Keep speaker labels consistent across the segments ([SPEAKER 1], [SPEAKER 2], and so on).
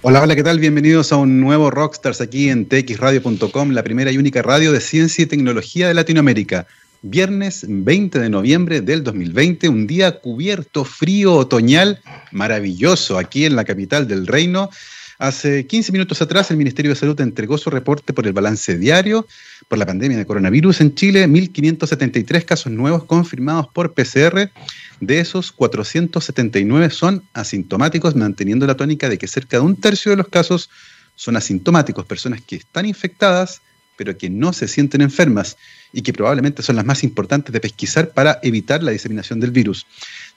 [SPEAKER 1] Hola, hola, ¿qué tal? Bienvenidos a un nuevo Rockstars aquí en txradio.com, la primera y única radio de ciencia y tecnología de Latinoamérica. Viernes 20 de noviembre del 2020, un día cubierto, frío, otoñal, maravilloso aquí en la capital del reino. Hace 15 minutos atrás, el Ministerio de Salud entregó su reporte por el balance diario por la pandemia de coronavirus en Chile, 1.573 casos nuevos confirmados por PCR. De esos, 479 son asintomáticos, manteniendo la tónica de que cerca de un tercio de los casos son asintomáticos, personas que están infectadas, pero que no se sienten enfermas y que probablemente son las más importantes de pesquisar para evitar la diseminación del virus.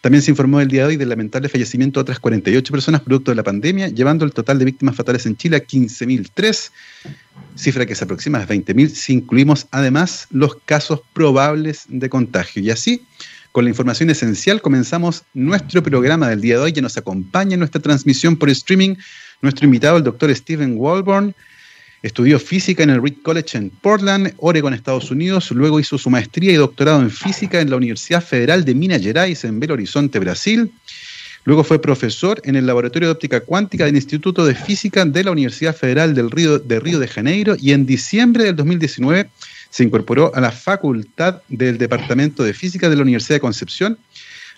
[SPEAKER 1] También se informó el día de hoy del lamentable fallecimiento de otras 48 personas producto de la pandemia, llevando el total de víctimas fatales en Chile a 15.003, cifra que se aproxima a 20.000 si incluimos además los casos probables de contagio. Y así, con la información esencial, comenzamos nuestro programa del día de hoy, que nos acompaña en nuestra transmisión por streaming nuestro invitado, el doctor Stephen Walborn, Estudió física en el Reed College en Portland, Oregon, Estados Unidos. Luego hizo su maestría y doctorado en física en la Universidad Federal de Minas Gerais en Belo Horizonte, Brasil. Luego fue profesor en el Laboratorio de Óptica Cuántica del Instituto de Física de la Universidad Federal del Río, de Río de Janeiro y en diciembre del 2019 se incorporó a la Facultad del Departamento de Física de la Universidad de Concepción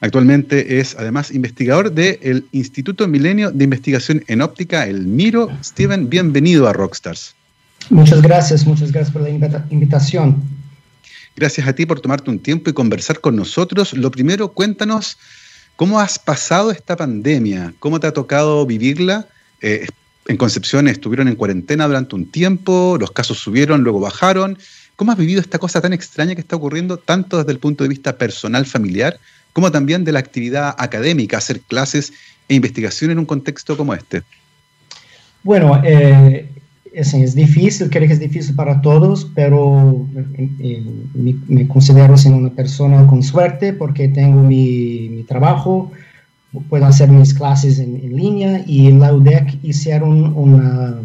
[SPEAKER 1] Actualmente es además investigador del Instituto Milenio de Investigación en Óptica, el MIRO. Steven, bienvenido a Rockstars.
[SPEAKER 2] Muchas gracias, muchas gracias por la invitación.
[SPEAKER 1] Gracias a ti por tomarte un tiempo y conversar con nosotros. Lo primero, cuéntanos cómo has pasado esta pandemia, cómo te ha tocado vivirla. Eh, en Concepción estuvieron en cuarentena durante un tiempo, los casos subieron, luego bajaron. ¿Cómo has vivido esta cosa tan extraña que está ocurriendo, tanto desde el punto de vista personal, familiar, como también de la actividad académica, hacer clases e investigación en un contexto como este?
[SPEAKER 2] Bueno, eh, es, difícil, creo que es difícil para todos, pero eh, me, considero siendo una persona con suerte porque tengo mi, trabajo, puedo hacer mis clases en, línea y en la UDEC hicieron una,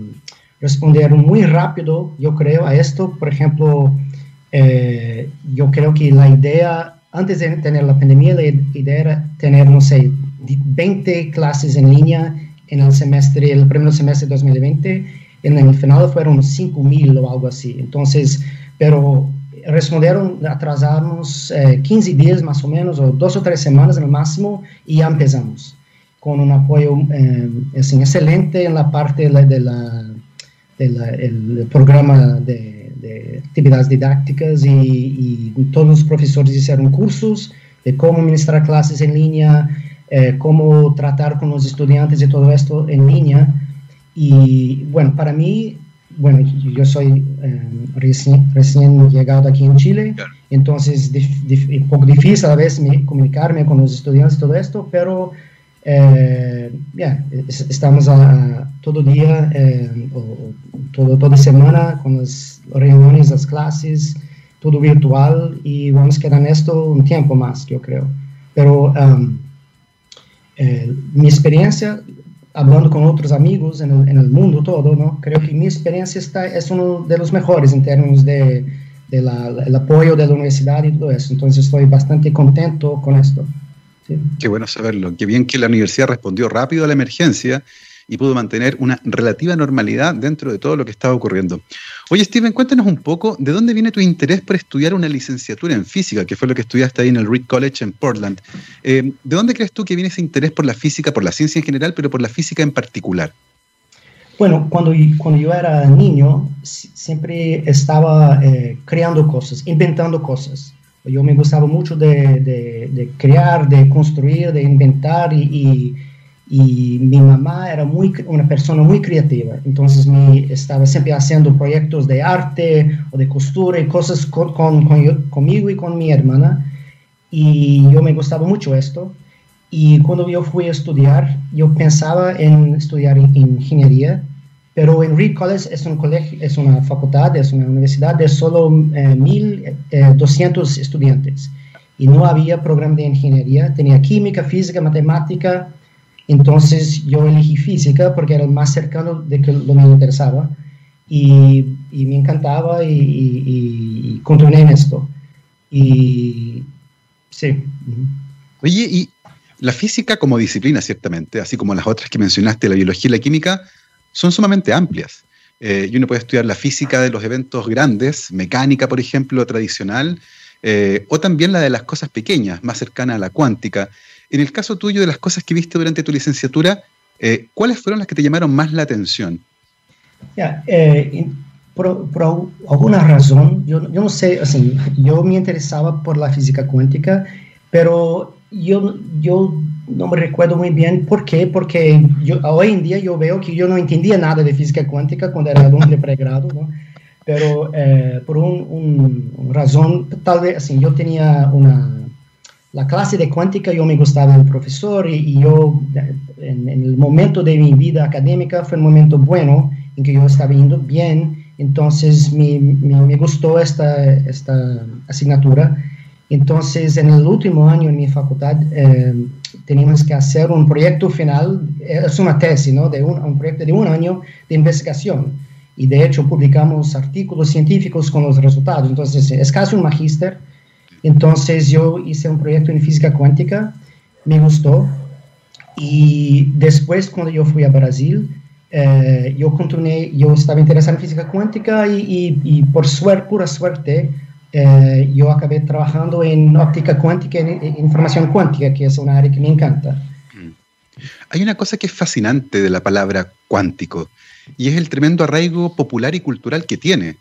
[SPEAKER 2] respondieron muy rápido, yo creo, a esto. Por ejemplo, eh, yo creo que la idea antes de tener la pandemia, la idea era tener, no sé, 20 clases en línea en el semestre, el primer semestre de 2020. En el final fueron 5.000 o algo así. Entonces, pero respondieron, atrasamos 15 eh, días más o menos, o dos o tres semanas en el máximo, y ya empezamos con un apoyo eh, excelente en la parte de la, del programa de de actividades didácticas y, todos los profesores hicieron cursos de cómo ministrar clases en línea, eh, cómo tratar con los estudiantes y todo esto en línea. Y bueno, para mí, bueno, yo soy eh, recién, recién, llegado aquí en Chile, entonces es un poco difícil a veces comunicarme con los estudiantes y todo esto, pero eh, estamos a, todo día eh, todo, toda semana con las reuniones, las clases, todo virtual y vamos a quedar en esto un tiempo más, yo creo. Pero um, eh, mi experiencia, hablando con otros amigos en el, mundo todo, ¿no? creo que mi experiencia está, es uno de los mejores en términos de, de la, apoyo de la universidad y todo eso. Entonces estoy bastante contento con esto.
[SPEAKER 1] Qué bueno saberlo. Qué bien que la universidad respondió rápido a la emergencia y pudo mantener una relativa normalidad dentro de todo lo que estaba ocurriendo. Oye, Steven, cuéntanos un poco de dónde viene tu interés por estudiar una licenciatura en física, que fue lo que estudiaste ahí en el Reed College en Portland. Eh, ¿De dónde crees tú que viene ese interés por la física, por la ciencia en general, pero por la física en particular?
[SPEAKER 2] Bueno, cuando, cuando yo era niño, siempre estaba eh, creando cosas, inventando cosas. Yo me gustaba mucho de, crear, de construir, de inventar y, mi mamá era muy, una persona muy creativa. Entonces me estaba siempre haciendo proyectos de arte o de costura y cosas con, conmigo y con mi hermana. Y yo me gustaba mucho esto. Y cuando yo fui a estudiar, yo pensaba en estudiar ingeniería pero en Reed College es un colegio, es una facultad, es una universidad de solo 1.200 eh, estudiantes. Y no había programa de ingeniería, tenía química, física, matemática, entonces yo elegí física porque era el más cercano de que lo me interesaba. Y, me encantaba y, y, continué en esto. Y sí.
[SPEAKER 1] Oye, y la física como disciplina, ciertamente, así como las otras que mencionaste, la biología y la química, son sumamente amplias. y uno puede estudiar la física de los eventos grandes, mecánica, por ejemplo, tradicional, o también la de las cosas pequeñas, más cercana a la cuántica. En el caso tuyo de las cosas que viste durante tu licenciatura, ¿cuáles fueron las que te llamaron más la atención?
[SPEAKER 2] Ya, por, por, alguna razón, yo, yo no sé, así, yo me interesaba por la física cuántica, pero yo, yo no me recuerdo muy bien por qué, porque yo, hoy en día yo veo que yo no entendía nada de física cuántica cuando era alumno de pregrado, ¿no? pero eh, por una un razón, tal vez, así, yo tenía una, la clase de cuántica, yo me gustaba el profesor y, y yo, en, en, el momento de mi vida académica, fue un momento bueno en que yo estaba yendo bien entonces me, me, me gustó esta, esta asignatura. Entonces, en el último año en mi facultad, eh, teníamos que hacer un proyecto final, es una tesis, ¿no? De un, un, proyecto de un año de investigación. Y de hecho publicamos artículos científicos con los resultados. Entonces, es casi un magíster. Entonces, yo hice un proyecto en física cuántica, me gustó. Y después, cuando yo fui a Brasil, eh, yo continué, yo estaba interesado en física cuántica y, y, y por suerte, pura suerte, eh, yo acabé trabajando en óptica cuántica y en, información cuántica, que es una área que me encanta. Mm.
[SPEAKER 1] Hay una cosa que es fascinante de la palabra cuántico y es el tremendo arraigo popular y cultural que tiene.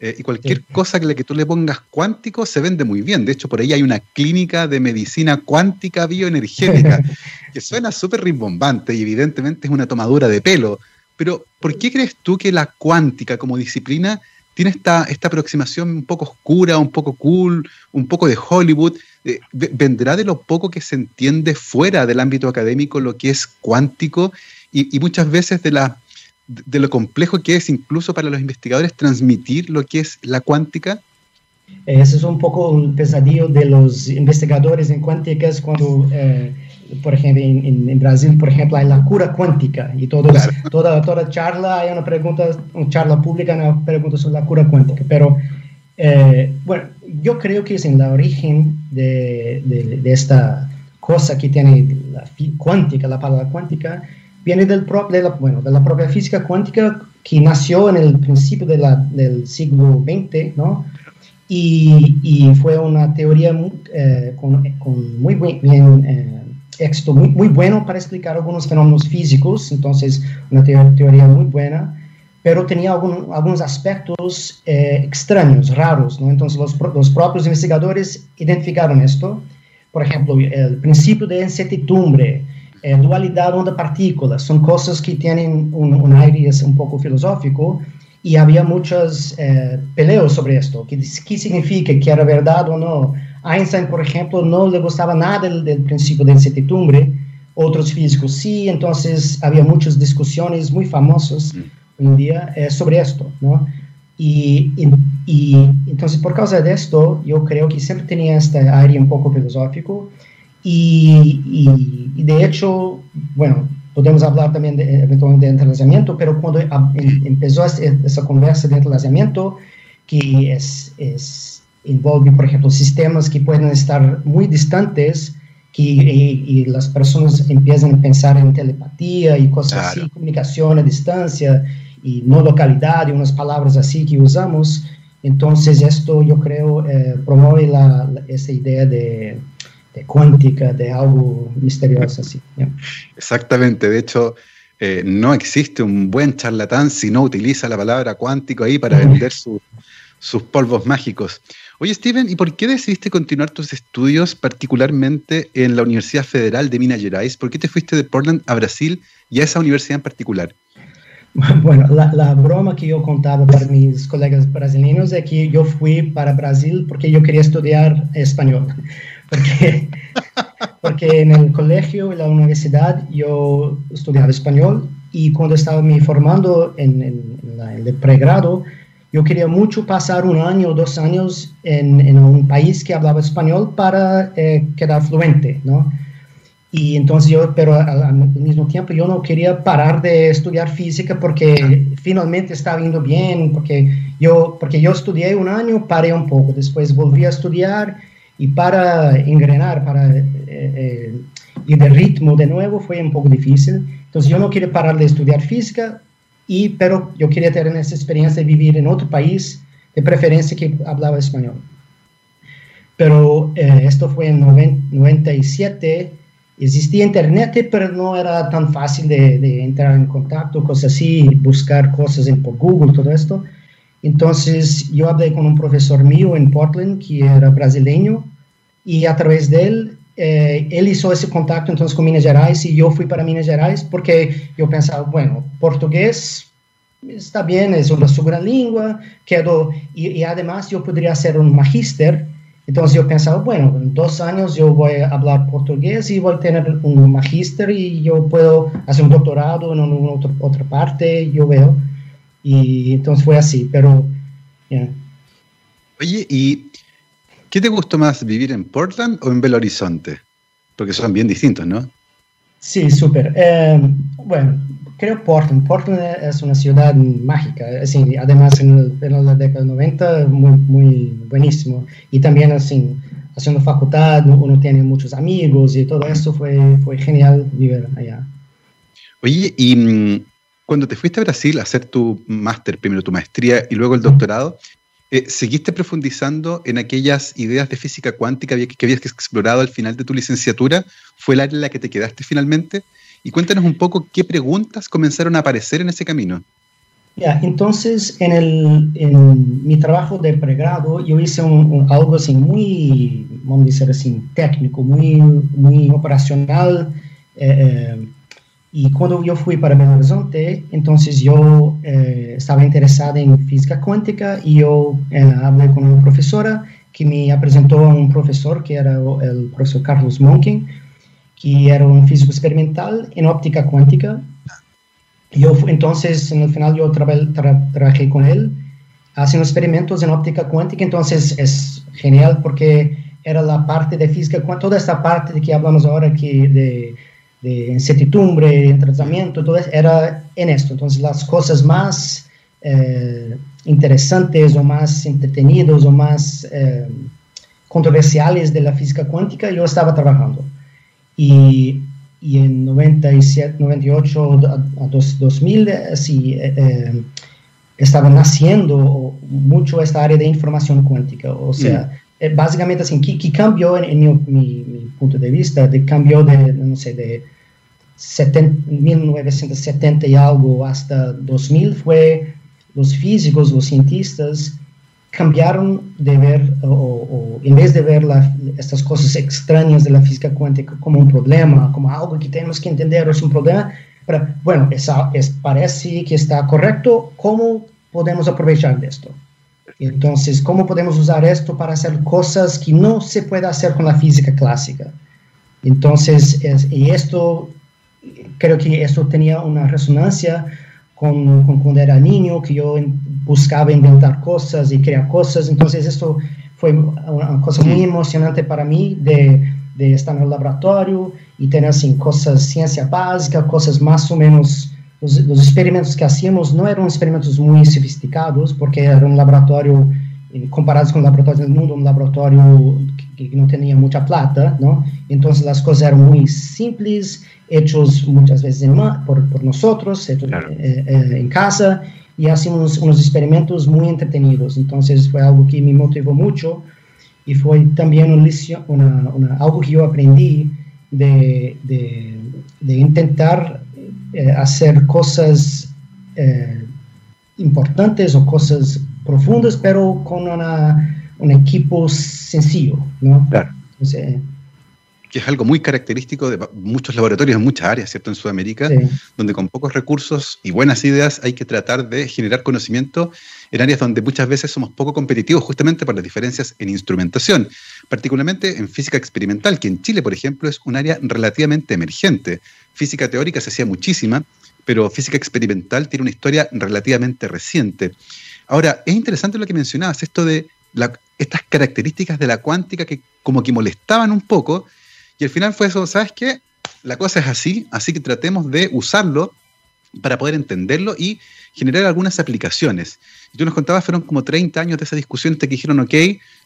[SPEAKER 1] Eh, y cualquier sí. cosa que, le, que tú le pongas cuántico se vende muy bien. De hecho, por ahí hay una clínica de medicina cuántica bioenergética que suena súper rimbombante y evidentemente es una tomadura de pelo pero, ¿por qué crees tú que la cuántica como disciplina tiene esta, esta aproximación un poco oscura, un poco cool, un poco de Hollywood? Eh, ¿Vendrá de lo poco que se entiende fuera del ámbito académico lo que es cuántico y, muchas veces de, la, de lo complejo que es incluso para los investigadores transmitir lo que es la cuántica?
[SPEAKER 2] Ese es un poco un pesadillo de los investigadores en cuánticas cuando eh, por ejemplo, en, en, Brasil, por ejemplo, hay la cura cuántica y todos, claro. toda, toda charla hay una pregunta, una charla pública, una pregunta sobre la cura cuántica. Pero, eh, bueno, yo creo que es en la origen de, de, de, esta cosa que tiene la cuántica, la palabra cuántica, viene del pro, de, la, bueno, de la propia física cuántica que nació en el principio de la, del siglo XX, ¿no? Y, y fue una teoría eh, con, con, muy bien... Eh, texto muy, muy, bueno para explicar algunos fenómenos físicos, entonces una teoría muy buena, pero tenía algún, algunos aspectos eh, extraños, raros, ¿no? entonces los, los, propios investigadores identificaron esto, por ejemplo, el principio de incertidumbre, eh, dualidad onda-partícula, son cosas que tienen un, un, aire un poco filosófico, y había muchos eh, peleos sobre esto, ¿qué, qué significa, que era verdad o no, Einstein, por ejemplo, no le gustaba nada del, del principio de incertidumbre, otros físicos sí, entonces había muchas discusiones muy famosas hoy en día eh, sobre esto, ¿no? Y, y, y, entonces por causa de esto, yo creo que siempre tenía este aire un poco filosófico. Y, y de hecho, bueno, podemos hablar también de, eventualmente de entrelazamiento, pero cuando a, em, empezó esa conversa de entrelazamiento, que es, es envolve, por ejemplo, sistemas que pueden estar muy distantes que, y, y las personas empiezan a pensar en telepatía y cosas claro. así, comunicación a distancia y no localidad y unas palabras así que usamos. Entonces esto yo creo eh, promueve la, la, esa idea de, de, cuántica, de algo misterioso así.
[SPEAKER 1] Yeah. Exactamente, de hecho eh, no existe un buen charlatán si no utiliza la palabra cuántico ahí para vender su, sus polvos mágicos. Oye, Steven, ¿y por qué decidiste continuar tus estudios particularmente en la Universidad Federal de Minas Gerais? ¿Por qué te fuiste de Portland a Brasil y a esa universidad en particular?
[SPEAKER 2] Bueno, la, broma que yo contaba para mis colegas brasileños es que yo fui para Brasil porque yo quería estudiar español. Porque, porque en el colegio, en la universidad, yo estudiaba español y cuando estaba me formando en el pregrado, yo quería mucho pasar un año o dos años en, en un país que hablaba español para eh, quedar fluente, ¿no? Y entonces yo, pero al, al, mismo tiempo yo no quería parar de estudiar física porque finalmente estaba yendo bien, porque yo, porque yo estudié un año, paré un poco, después volví a estudiar y para engrenar, para eh, eh, ir de ritmo de nuevo fue un poco difícil. Entonces yo no quería parar de estudiar física, y, pero yo quería tener esa experiencia de vivir en otro país, de preferencia que hablaba español. Pero eh, esto fue en 97, existía internet, pero no era tan fácil de, entrar en contacto, cosas así, buscar cosas en, por Google, todo esto. Entonces yo hablé con un profesor mío en Portland, que era brasileño, y a través de él eh, él hizo ese contacto entonces con Minas Gerais y yo fui para Minas Gerais porque yo pensaba, bueno, portugués está bien, es una su gran lengua, quedo, y, y, además yo podría hacer un magíster, entonces yo pensaba, bueno, en dos años yo voy a hablar portugués y voy a tener un magíster y yo puedo hacer un doctorado en una otra, otra parte, yo veo, y entonces fue así, pero...
[SPEAKER 1] Yeah. Oye, y ¿Qué te gustó más, vivir en Portland o en Belo Horizonte? Porque son bien distintos, ¿no?
[SPEAKER 2] Sí, súper. Eh, bueno, creo Portland. Portland es una ciudad mágica. Así, además, en, en la década de 90, muy, muy buenísimo. Y también, así, haciendo facultad, uno tiene muchos amigos y todo eso fue, fue genial vivir allá.
[SPEAKER 1] Oye, y mm, cuando te fuiste a Brasil a hacer tu máster, primero tu maestría y luego el doctorado, eh, ¿seguiste profundizando en aquellas ideas de física cuántica que, habías explorado al final de tu licenciatura? ¿Fue el área en la que te quedaste finalmente? Y cuéntanos un poco qué preguntas comenzaron a aparecer en ese camino.
[SPEAKER 2] Ya, entonces en, el, en mi trabajo de pregrado yo hice un, un, algo así muy, vamos a decir así, técnico, muy, muy operacional. Eh, eh y cuando yo fui para Belo Horizonte, entonces yo eh, estaba interesada en física cuántica y yo eh, hablé con una profesora que me presentó a un profesor que era el profesor Carlos Monken, que era un físico experimental en óptica cuántica. Yo, entonces, en el final yo tra tra trabajé con él haciendo experimentos en óptica cuántica, entonces es genial porque era la parte de física toda esta parte de que hablamos ahora que de de incertidumbre, de tratamiento, todo eso, era en esto. Entonces, las cosas más eh, interesantes o más entretenidos o más eh, controversiales de la física cuántica, yo estaba trabajando. Y, y en 97, 98 a, 2000, así, eh, estaba naciendo mucho esta área de información cuántica. O sea, mm. básicamente así, ¿qué, qué cambió en, en mi, mi, punto de vista? De cambio de, no sé, de 70, 1970 y algo hasta 2000 fue los físicos, los cientistas cambiaron de ver, o, en vez de ver la, estas cosas extrañas de la física cuántica como un problema, como algo que tenemos que entender, es un problema, pero bueno, es, es, parece que está correcto, ¿cómo podemos aprovechar esto? Entonces, ¿cómo podemos usar esto para hacer cosas que no se puede hacer con la física clásica? Entonces, es, y esto creo que eso tenía una resonancia con, con, cuando era niño, que yo buscaba inventar cosas y crear cosas. Entonces, esto fue una cosa muy emocionante para mí de, de estar en el laboratorio y tener así cosas, ciencia básica, cosas más o menos. Los, los experimentos que hacíamos no eran experimentos muy sofisticados, porque era un laboratorio comparados con laboratorios del mundo, un laboratorio que, que, no tenía mucha plata, ¿no? Entonces las cosas eran muy simples, hechos muchas veces en, por, por, nosotros, hechos, claro. eh, eh, en casa, y hacíamos unos experimentos muy entretenidos. Entonces fue algo que me motivó mucho y fue también una, una, una algo que yo aprendí de, de, de intentar eh, hacer cosas eh, importantes o cosas profundas, pero con una, un equipo sencillo, ¿no?
[SPEAKER 1] Claro. Entonces, que es algo muy característico de muchos laboratorios en muchas áreas, ¿cierto? En Sudamérica, sí. donde con pocos recursos y buenas ideas hay que tratar de generar conocimiento en áreas donde muchas veces somos poco competitivos justamente por las diferencias en instrumentación, particularmente en física experimental, que en Chile, por ejemplo, es un área relativamente emergente. Física teórica se hacía muchísima, pero física experimental tiene una historia relativamente reciente. Ahora, es interesante lo que mencionabas, esto de la, estas características de la cuántica que como que molestaban un poco, y al final fue eso, ¿sabes qué? La cosa es así, así que tratemos de usarlo para poder entenderlo y generar algunas aplicaciones. Y tú nos contabas, fueron como 30 años de esa discusión que dijeron, ok,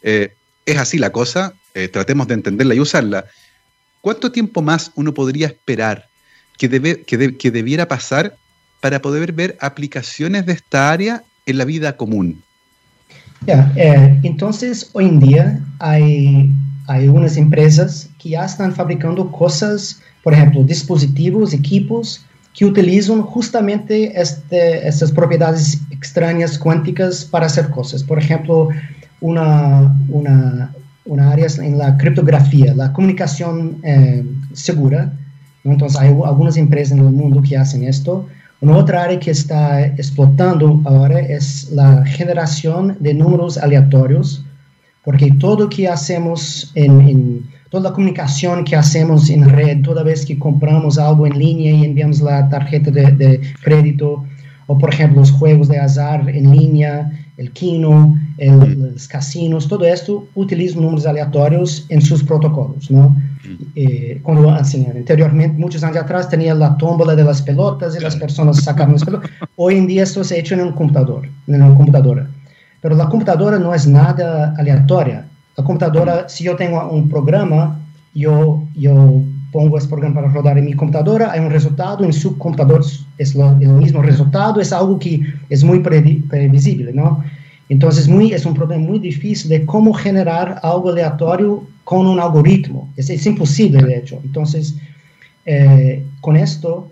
[SPEAKER 1] eh, es así la cosa, eh, tratemos de entenderla y usarla. ¿Cuánto tiempo más uno podría esperar que, debe, que, de, que debiera pasar para poder ver aplicaciones de esta área en la vida común?
[SPEAKER 2] Yeah, eh, entonces, hoy en día hay, hay unas empresas que ya están fabricando cosas, por ejemplo, dispositivos, equipos que utilizan justamente este, estas propiedades extrañas cuánticas para hacer cosas. Por ejemplo, una, una, una área en la criptografía, la comunicación eh, segura. Entonces, hay algunas empresas en el mundo que hacen esto. Una otra área que está explotando ahora es la generación de números aleatorios, porque todo lo que hacemos en, toda la comunicación que hacemos en red, toda vez que compramos algo en línea y enviamos la tarjeta de, de crédito, o por ejemplo los juegos de azar en línea, el Kino, el, los casinos, todo esto utiliza números aleatorios en sus protocolos, ¿no? Eh, cuando, así, anteriormente, muchos años atrás, tenía la tómbola de las pelotas y las personas sacaban las pelotas. Hoy en día esto se ha hecho en un computador, en una computadora. Pero la computadora no es nada aleatoria. La computadora, si yo tengo un programa, yo, yo pongo ese programa para rodar en mi computadora, hay un resultado, en su computador es lo, el mismo resultado, es algo que es muy previsible, ¿no? Entonces muy, es un problema muy difícil de cómo generar algo aleatorio con un algoritmo. Es, es imposible, de hecho. Entonces, eh, con esto,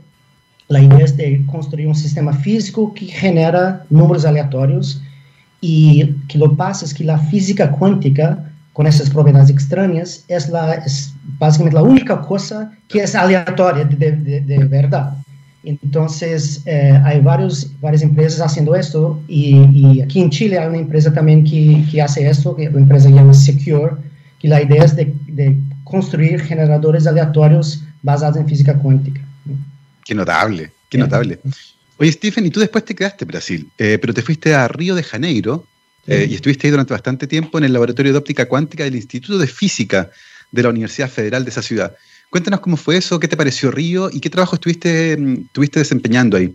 [SPEAKER 2] la idea es de construir un sistema físico que genera números aleatorios y que lo pasa es que la física cuántica, con esas propiedades extrañas, es, la, es básicamente la única cosa que es aleatoria de, de, de verdad. Entonces, eh, hay varios, varias empresas haciendo esto y, y, aquí en Chile hay una empresa también que, que hace esto, que la empresa se llama Secure, que la idea es de, de, construir generadores aleatorios basados en física cuántica.
[SPEAKER 1] Qué notable, qué notable. Oye, Stephen, y tú después te quedaste en Brasil, eh, pero te fuiste a Río de Janeiro eh, y estuviste ahí durante bastante tiempo en el laboratorio de óptica cuántica del Instituto de Física de la Universidad Federal de esa ciudad. Cuéntanos cómo fue eso, qué te pareció Río y qué trabajo estuviste, mm, estuviste desempeñando ahí.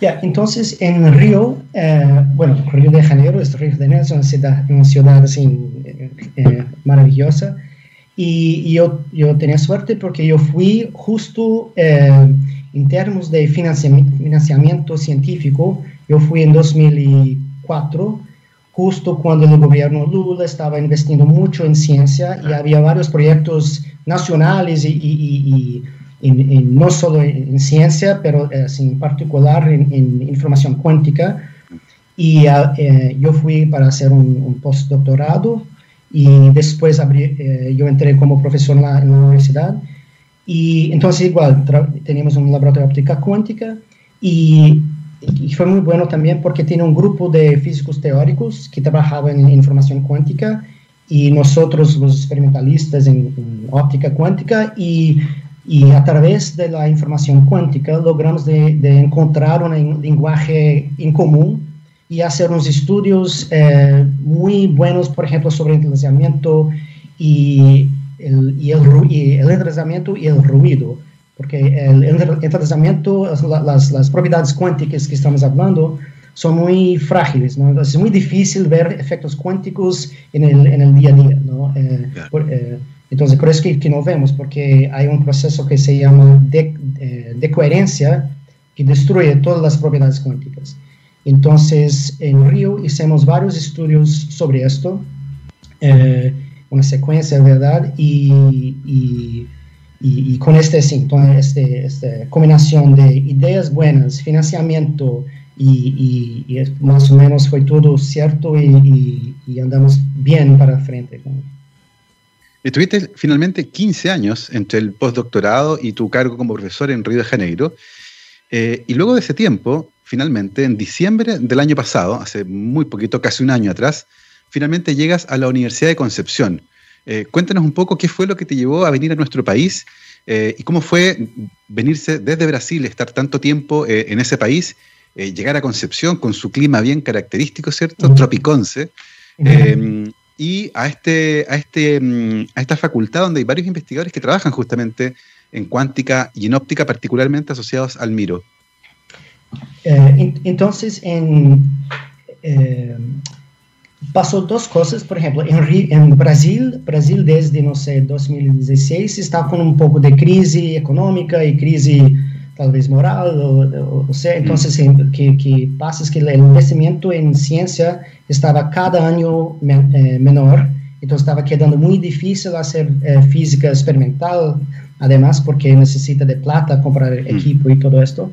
[SPEAKER 2] Ya, entonces en Río, eh, bueno, Río de Janeiro, es Río de Janeiro, es una ciudad, una ciudad así, eh, eh, maravillosa. Y, yo, yo tenía suerte porque yo fui justo eh, en términos de financiamiento, financiamiento científico, yo fui en 2004 justo cuando el gobierno Lula estaba invirtiendo mucho en ciencia y había varios proyectos nacionales y, y, y, no solo en, ciencia, pero eh, en particular en, información cuántica. Y ah, eh, yo fui para hacer un, postdoctorado y después abrí, eh, yo entré como profesor en la, en la universidad. Y entonces igual teníamos un laboratorio de óptica cuántica y y fue muy bueno también porque tiene un grupo de físicos teóricos que trabajaban en información cuántica y nosotros los experimentalistas en, óptica cuántica y, y, a través de la información cuántica logramos de, de encontrar un lenguaje en común y hacer unos estudios eh, muy buenos, por ejemplo, sobre el entrelazamiento y el, y el, y el entrelazamiento y el ruido porque el entrelazamiento, las, las, propiedades cuánticas que estamos hablando, son muy frágiles, ¿no? Entonces es muy difícil ver efectos cuánticos en el, en el día a día, ¿no? Eh, por, eh, entonces, por eso que, que, no vemos, porque hay un proceso que se llama de, eh, de, coherencia que destruye todas las propiedades cuánticas. Entonces, en Río hicimos varios estudios sobre esto, eh, una secuencia, ¿verdad? Y, y y, con este, este, esta combinación de ideas buenas, financiamiento y, y, más o menos fue todo cierto y, andamos bien para frente.
[SPEAKER 1] Estuviste finalmente 15 años entre el postdoctorado y tu cargo como profesor en Río de Janeiro. Eh, y luego de ese tiempo, finalmente, en diciembre del año pasado, hace muy poquito, casi un año atrás, finalmente llegas a la Universidad de Concepción eh, cuéntanos un poco qué fue lo que te llevó a venir a nuestro país eh, y cómo fue venirse desde Brasil, estar tanto tiempo eh, en ese país, llegar a Concepción con su clima bien característico, ¿cierto? Tropiconce. y a, este, a, este, mm, a esta facultad donde hay varios investigadores que trabajan justamente en cuántica y en óptica, particularmente asociados al MIRO.
[SPEAKER 2] entonces, en, pasó dos cosas, por ejemplo, en, en, Brasil, Brasil desde, no sé, 2016 está con un poco de crisis económica y crisis tal vez moral, o, sea, entonces mm. que, que, pasa es que el investimento en ciencia estaba cada año eh, menor, entonces estaba quedando muy difícil hacer eh, física experimental, además porque necesita de plata comprar mm. equipo y todo esto.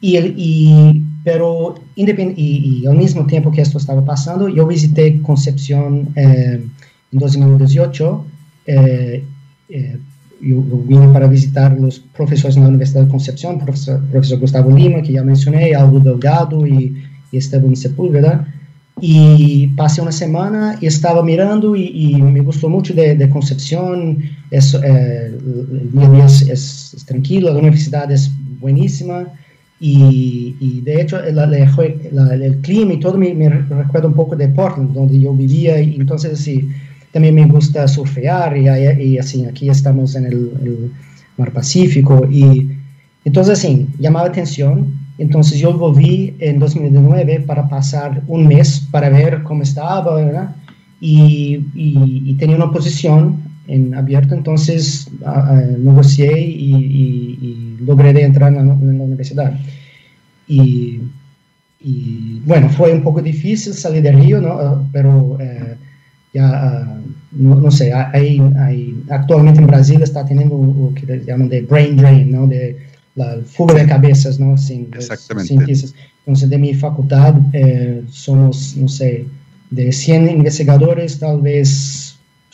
[SPEAKER 2] Y, y pero y, al mismo tiempo que esto estaba pasando, yo visité Concepción eh, en 2018 yo vine para visitar los profesores en la Universidad de Concepción, profesor, profesor Gustavo Lima, que ya mencioné, Aldo Delgado y, y Esteban Sepúlveda, y pasé una semana y estaba mirando y, me gustó mucho de, Concepción, es, eh, el día es, tranquilo, la universidad es buenísima, y, de hecho el clima y todo me, me, recuerda un poco de Portland, donde yo vivía, y entonces sí, también me gusta surfear y, así, aquí estamos en el, mar Pacífico y entonces sí, llamaba atención. Entonces yo volví en 2009 para pasar un mes para ver cómo estaba, ¿verdad? Y, tenía una posición en abierto, entonces negocié y, logré entrar en la, universidad. Y, bueno, fue un poco difícil salir de Río, ¿no? Pero eh, ya, ah, no, sé, hay, hay, actualmente en Brasil está teniendo lo que llaman de brain drain, ¿no? De la fuga de cabezas, ¿no? Sin,
[SPEAKER 1] Exactamente.
[SPEAKER 2] Entonces, de mi facultad eh, somos, no sé, de 100 investigadores, tal vez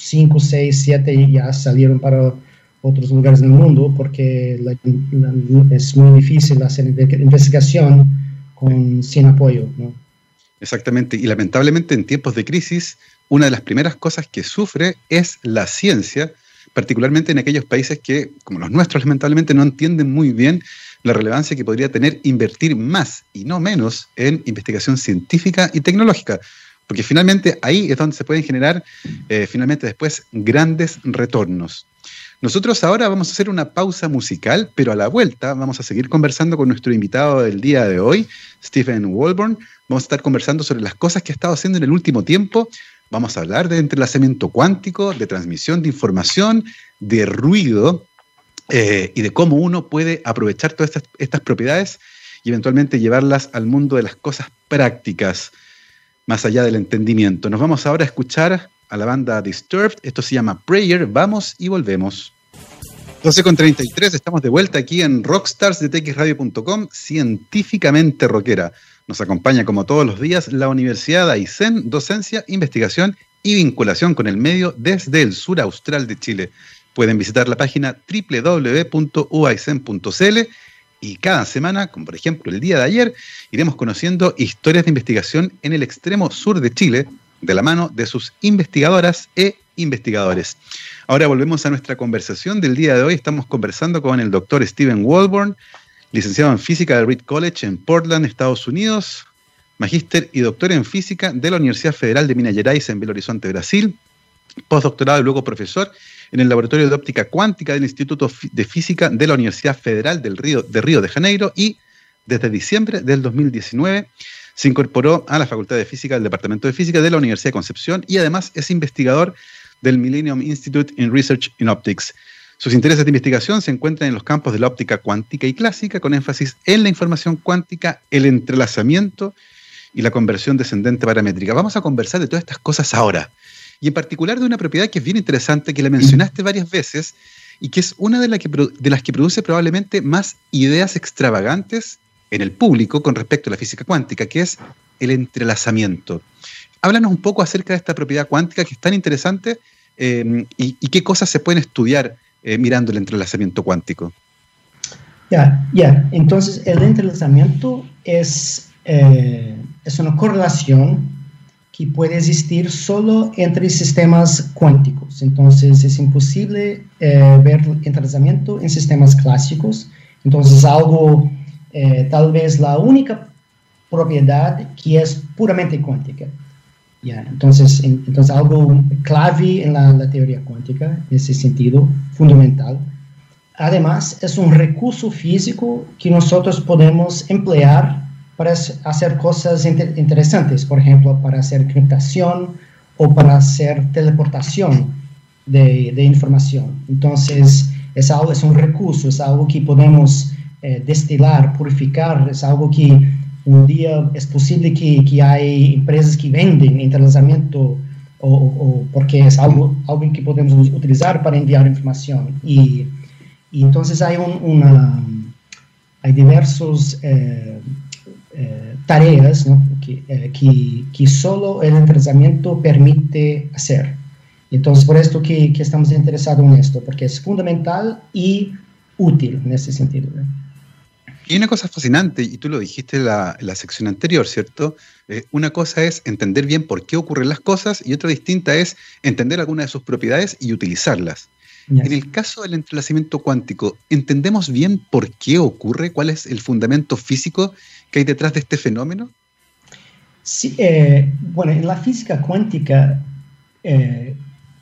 [SPEAKER 2] 5, 6, 7 ya salieron para otros lugares del mundo porque es muy difícil hacer investigación con, sin apoyo, ¿no?
[SPEAKER 1] Exactamente, y lamentablemente en tiempos de crisis una de las primeras cosas que sufre es la ciencia, particularmente en aquellos países que, como los nuestros, lamentablemente no entienden muy bien la relevancia que podría tener invertir más y no menos en investigación científica y tecnológica, porque finalmente ahí es donde se pueden generar eh, finalmente después grandes retornos. Nosotros ahora vamos a hacer una pausa musical, pero a la vuelta vamos a seguir conversando con nuestro invitado del día de hoy, Stephen Walborn. Vamos a estar conversando sobre las cosas que ha estado haciendo en el último tiempo Vamos a hablar de entrelazamiento cuántico, de transmisión de información, de ruido eh, y de cómo uno puede aprovechar todas estas, propiedades y eventualmente llevarlas al mundo de las cosas prácticas, más allá del entendimiento. Nos vamos ahora a escuchar a la banda Disturbed. Esto se llama Prayer. Vamos y volvemos. 12 con 33, estamos de vuelta aquí en Rockstars de científicamente rockera. Nos acompaña como todos los días la Universidad Aysén, docencia, investigación y vinculación con el medio desde el sur austral de Chile. Pueden visitar la página www.uaisen.cl y cada semana, como por ejemplo el día de ayer, iremos conociendo historias de investigación en el extremo sur de Chile de la mano de sus investigadoras e investigadores. Ahora volvemos a nuestra conversación del día de hoy. Estamos conversando con el doctor Steven Walborn, licenciado en física del Reed College en Portland, Estados Unidos, magíster y doctor en física de la Universidad Federal de Minas Gerais en Belo Horizonte, Brasil, postdoctorado y luego profesor en el Laboratorio de Óptica Cuántica del Instituto de Física de la Universidad Federal del Río, de Río de Janeiro y desde diciembre del 2019 se incorporó a la Facultad de Física del Departamento de Física de la Universidad de Concepción y además es investigador del Millennium Institute in Research in Optics. Sus intereses de investigación se encuentran en los campos de la óptica cuántica y clásica, con énfasis en la información cuántica, el entrelazamiento y la conversión descendente paramétrica. Vamos a conversar de todas estas cosas ahora, y en particular de una propiedad que es bien interesante, que la mencionaste varias veces, y que es una de, de las que produce probablemente más ideas extravagantes en el público con respecto a la física cuántica, que es el entrelazamiento. Háblanos un poco acerca de esta propiedad cuántica que es tan interesante y, y, qué cosas se pueden estudiar eh, mirando el entrelazamiento cuántico.
[SPEAKER 2] Ya, ya. Entonces, el entrelazamiento es, eh, es una correlación que puede existir solo entre sistemas cuánticos. Entonces, es imposible eh, ver entrelazamiento en sistemas clásicos. Entonces, algo, tal vez la única propiedad que es puramente cuántica. Yeah. Entonces, entonces, algo clave en la, teoría cuántica, en ese sentido, fundamental. Además, es un recurso físico que nosotros podemos emplear para hacer cosas interesantes, por ejemplo, para hacer criptación o para hacer teleportación de, de información. Entonces, es, algo, es un recurso, es algo que podemos eh, destilar, purificar, es algo que un día es posible que, que hay empresas que venden entrelazamiento o, o, porque es algo, algo que podemos utilizar para enviar información. Y, y entonces hay un, una, hay diversos eh, eh, tareas ¿no? que, eh, que, que, solo el entrelazamiento permite hacer. Entonces, por esto que, que estamos interesados en esto, porque es fundamental y útil en ese sentido. ¿no?
[SPEAKER 1] Y una cosa fascinante, y tú lo dijiste en la, la sección anterior, ¿cierto? Eh, una cosa es entender bien por qué ocurren las cosas y otra distinta es entender algunas de sus propiedades y utilizarlas. Yes. En el caso del entrelazamiento cuántico, ¿entendemos bien por qué ocurre? ¿Cuál es el fundamento físico que hay detrás de este fenómeno?
[SPEAKER 2] Sí, eh, bueno, en la física cuántica, eh,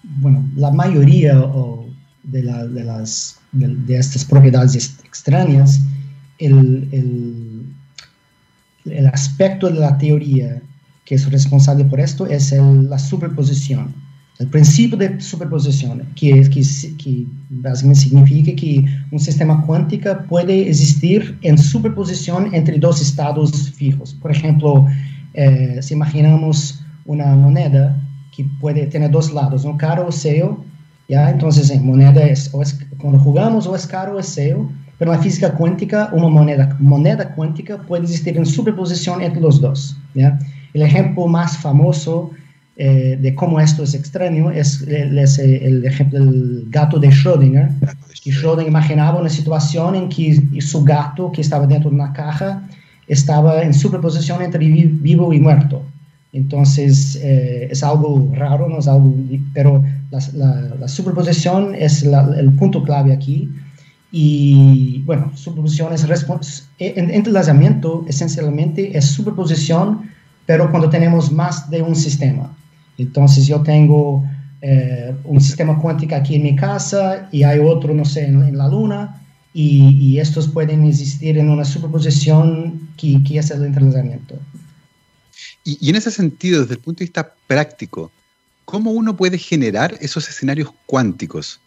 [SPEAKER 2] bueno, la mayoría o de, la, de, las, de, estas propiedades extrañas el, el, aspecto de la teoría que es responsable por esto es la superposición. El principio de superposición, que, que, que básicamente significa que un sistema cuántico puede existir en superposición entre dos estados fijos. Por ejemplo, eh, si imaginamos una moneda que puede tener dos lados, un caro o CEO, ¿ya? entonces en moneda es, o es, cuando jugamos o es caro o es CEO, pero en la física cuántica, una moneda, moneda cuántica puede existir en superposición entre los dos. ¿ya? El ejemplo más famoso eh, de cómo esto es extraño es, es, el ejemplo del gato de Schrödinger. Y Schrödinger imaginaba una situación en que su gato, que estaba dentro de una caja, estaba en superposición entre vivo y muerto. Entonces, eh, es algo raro, ¿no? es algo, pero la, la, la superposición es la, el punto clave aquí. Y bueno, superposición es entrelazamiento esencialmente es superposición, pero cuando tenemos más de un sistema. Entonces yo tengo eh, un sistema cuántico aquí en mi casa y hay otro, no sé, en, en la luna, y, y, estos pueden existir en una superposición que, que es el entrelazamiento.
[SPEAKER 1] Y, y en ese sentido, desde el punto de vista práctico, ¿cómo uno puede generar esos escenarios cuánticos?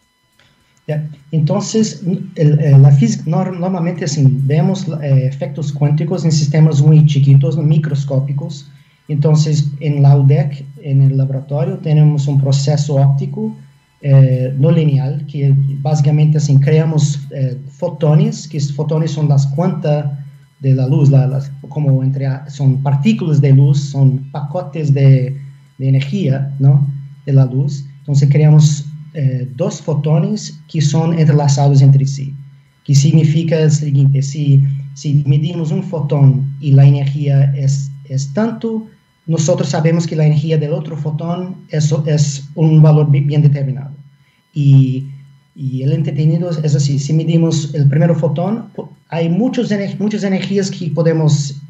[SPEAKER 2] Entonces, el, la física, normalmente vemos eh, efectos cuánticos en sistemas muy chiquitos, microscópicos. Entonces, en la UDEC, en el laboratorio, tenemos un proceso óptico eh, no lineal, que básicamente assim, creamos eh, fotones, que fotones son las cuantas de la luz, la, las, como entre, son partículas de luz, son pacotes de, de energía, ¿no? De la luz. Entonces, creamos eh, dos fotones que são entrelaçados entre si, que significa o seguinte, se, se medimos um fotón e a energia é, é tanto, nós sabemos que a energia do outro fotón é, é um valor bem determinado. E, e o entendido é assim, se medimos o primeiro fotón, há muitas, muitas energias que podemos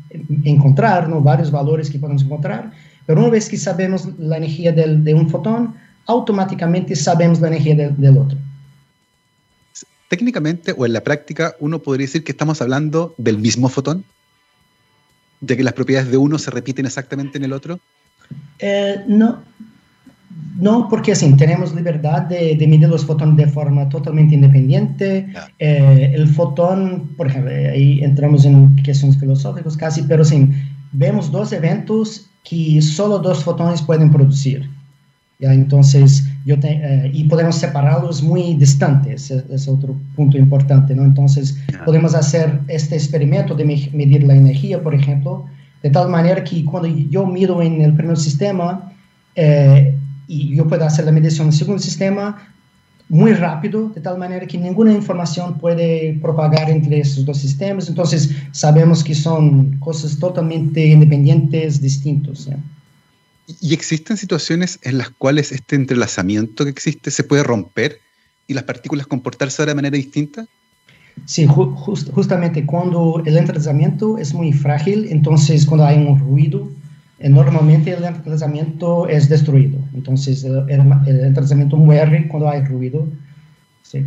[SPEAKER 2] encontrar, ¿no? vários valores que podemos encontrar, mas uma vez que sabemos a energia de, de um fotón, automáticamente sabemos la energía del, del, otro.
[SPEAKER 1] Técnicamente o en la práctica, uno podría decir que estamos hablando del mismo fotón, de que las propiedades de uno se repiten exactamente en el otro.
[SPEAKER 2] Eh, no, no, porque así tenemos libertad de, de, medir los fotones de forma totalmente independiente. Eh, el fotón, por ejemplo, ahí entramos en cuestiones filosóficas casi, pero sí, vemos dos eventos que solo dos fotones pueden producir. ¿Ya? Entonces, yo te, eh, y podemos separarlos muy distantes, es, es, otro punto importante, ¿no? Entonces, podemos hacer este experimento de medir la energía, por ejemplo, de tal manera que cuando yo mido en el primer sistema eh, y yo puedo hacer la medición en el segundo sistema, muy rápido, de tal manera que ninguna información puede propagar entre esos dos sistemas. Entonces, sabemos que son cosas totalmente independientes, distintos. ¿sí?
[SPEAKER 1] ¿Y existen situaciones en las cuales este entrelazamiento que existe se puede romper y las partículas comportarse de manera distinta?
[SPEAKER 2] Sí, just, justamente cuando el entrelazamiento es muy frágil, entonces cuando hay un ruido, eh, normalmente el entrelazamiento es destruido. Entonces el, el, el entrelazamiento muere cuando hay ruido. Sí.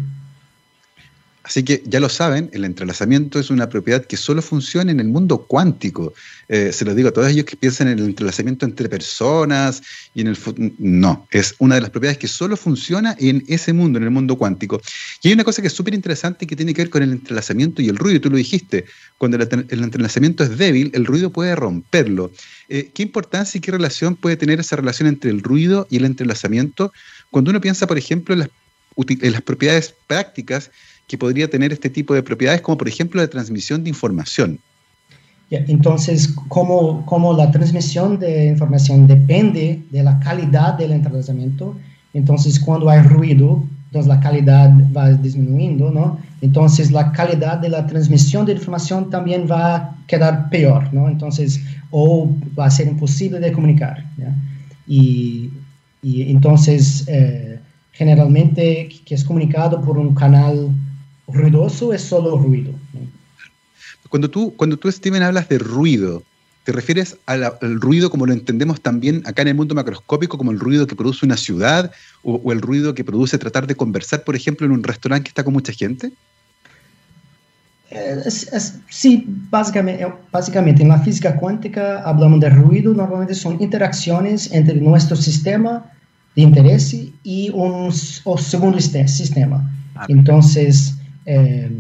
[SPEAKER 1] Así que ya lo saben, el entrelazamiento es una propiedad que solo funciona en el mundo cuántico. Eh, se lo digo a todos ellos que piensan en el entrelazamiento entre personas y en el no, es una de las propiedades que solo funciona en ese mundo, en el mundo cuántico. Y hay una cosa que es súper interesante que tiene que ver con el entrelazamiento y el ruido. Tú lo dijiste, cuando el, entrelazamiento es débil, el ruido puede romperlo. Eh, ¿Qué importancia y qué relación puede tener esa relación entre el ruido y el entrelazamiento? Cuando uno piensa, por ejemplo, en las, en las propiedades prácticas que podría tener este tipo de propiedades, como por ejemplo la transmisión de información.
[SPEAKER 2] Entonces, como, la transmisión de información depende de la calidad del entrelazamiento, entonces cuando hay ruido, entonces la calidad va disminuyendo, ¿no? Entonces la calidad de la transmisión de información también va a quedar peor, ¿no? Entonces, o va a ser imposible de comunicar, ¿ya? Y, y entonces, eh, generalmente, que es comunicado por un canal ruidoso es solo ruido.
[SPEAKER 1] Cuando tú, cuando tú, Steven, hablas de ruido, ¿te refieres al, ruido como lo entendemos también acá en el mundo macroscópico, como el ruido que produce una ciudad o, el ruido que produce tratar de conversar, por ejemplo, en un restaurante que está con mucha gente?
[SPEAKER 2] Eh, sí, básicamente, básicamente en la física cuántica hablamos de ruido, normalmente son interacciones entre nuestro sistema de interés y un segundo sistema. Ah, Entonces, eh,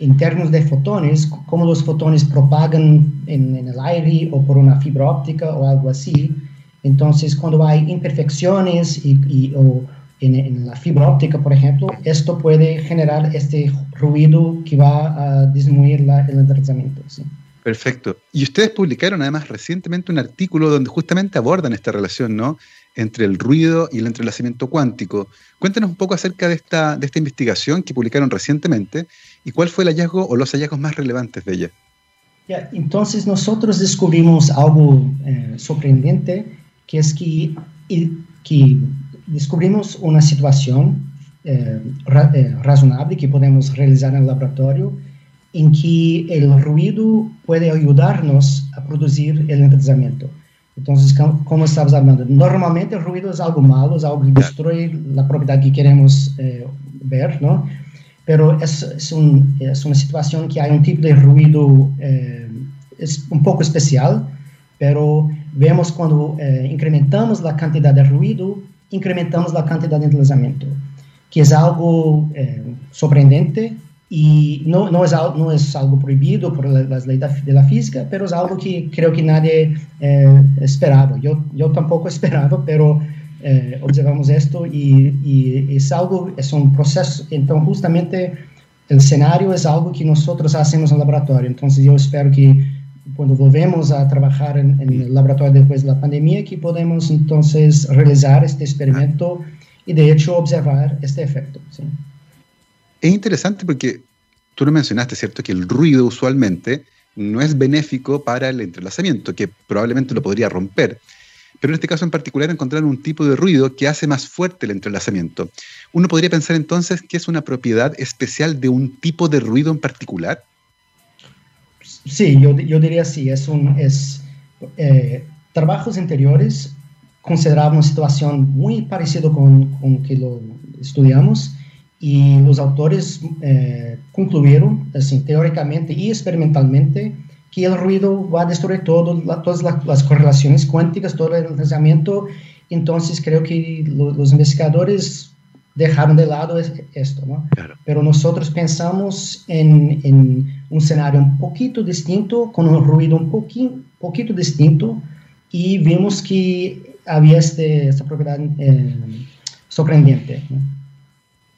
[SPEAKER 2] en términos de fotones, cómo los fotones propagan en, el aire o por una fibra óptica o algo así. Entonces, cuando hay imperfecciones y, o en, la fibra óptica, por ejemplo, esto puede generar este ruido que va a disminuir el entretenimiento.
[SPEAKER 1] Perfecto. Y ustedes publicaron además recientemente un artículo donde justamente abordan esta relación, ¿no? Entre el ruido y el entrelazamiento cuántico. Cuéntanos un poco acerca de esta, de esta investigación que publicaron recientemente y cuál fue el hallazgo o los hallazgos más relevantes de ella.
[SPEAKER 2] entonces nosotros descubrimos algo eh, sorprendente, que es que, que descubrimos una situación eh, eh, razonable que podemos realizar en el laboratorio en que el ruido puede ayudarnos a producir el entrelazamiento. Entonces, como estamos hablando, normalmente el ruido es algo malo, es algo que destruye la propiedad que queremos eh, ver, ¿no? Pero es, es, un, es, una situación que hay un tipo de ruido, eh, es un poco especial, pero vemos cuando eh, incrementamos la cantidad de ruido, incrementamos la cantidad de entrelazamiento, que es algo sorprendente y no, no, es, no es algo prohibido por las leyes de la física, pero es algo que creo que nadie eh, esperaba. Yo, yo tampoco esperaba, pero eh, observamos esto y, y, es algo, es un proceso. Entonces, justamente el escenario es algo que nosotros hacemos en el laboratorio. Entonces, yo espero que cuando volvemos a trabajar en, en el laboratorio después de la pandemia, que podemos entonces realizar este experimento y de hecho observar este efecto. ¿sí?
[SPEAKER 1] Es interesante porque tú lo mencionaste, ¿cierto? Que el ruido usualmente no es benéfico para el entrelazamiento, que probablemente lo podría romper. Pero en este caso en particular encontraron un tipo de ruido que hace más fuerte el entrelazamiento. Uno podría pensar entonces que es una propiedad especial de un tipo de ruido en particular.
[SPEAKER 2] Sí, yo, diría sí. Es un, es, eh, trabajos anteriores consideraban una situación muy parecida con, con que lo estudiamos y los autores eh, concluyeron, así, teóricamente y experimentalmente, que el ruido va a destruir todo, todas las correlaciones cuánticas, todo el pensamiento. Entonces creo que los investigadores dejaron de lado esto, ¿no? Pero nosotros pensamos en, en, un escenario un poquito distinto, con un ruido un poquito, poquito distinto, y vimos que había este, esta propiedad eh, sorprendente. ¿no?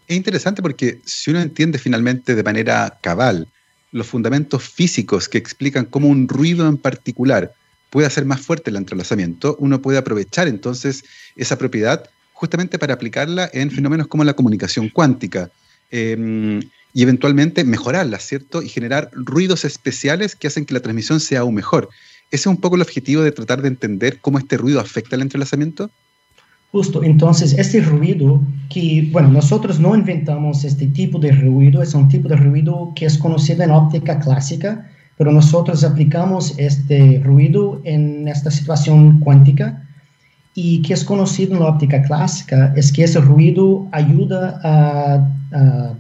[SPEAKER 1] Es interesante porque si uno entiende finalmente de manera cabal los fundamentos físicos que explican cómo un ruido en particular puede hacer más fuerte el entrelazamiento, uno puede aprovechar entonces esa propiedad justamente para aplicarla en fenómenos como la comunicación cuántica em, y eventualmente mejorarla, ¿cierto? Y generar ruidos especiales que hacen que la transmisión sea aún mejor. ¿Ese es un poco el objetivo de tratar de entender cómo este ruido afecta el entrelazamiento?
[SPEAKER 2] Justo, entonces este ruido que, bueno, nosotros no inventamos este tipo de ruido, es un tipo de ruido que es conocido en óptica clásica, pero nosotros aplicamos este ruido en esta situación cuántica y que es conocido en la óptica clásica es que ese ruido ayuda a,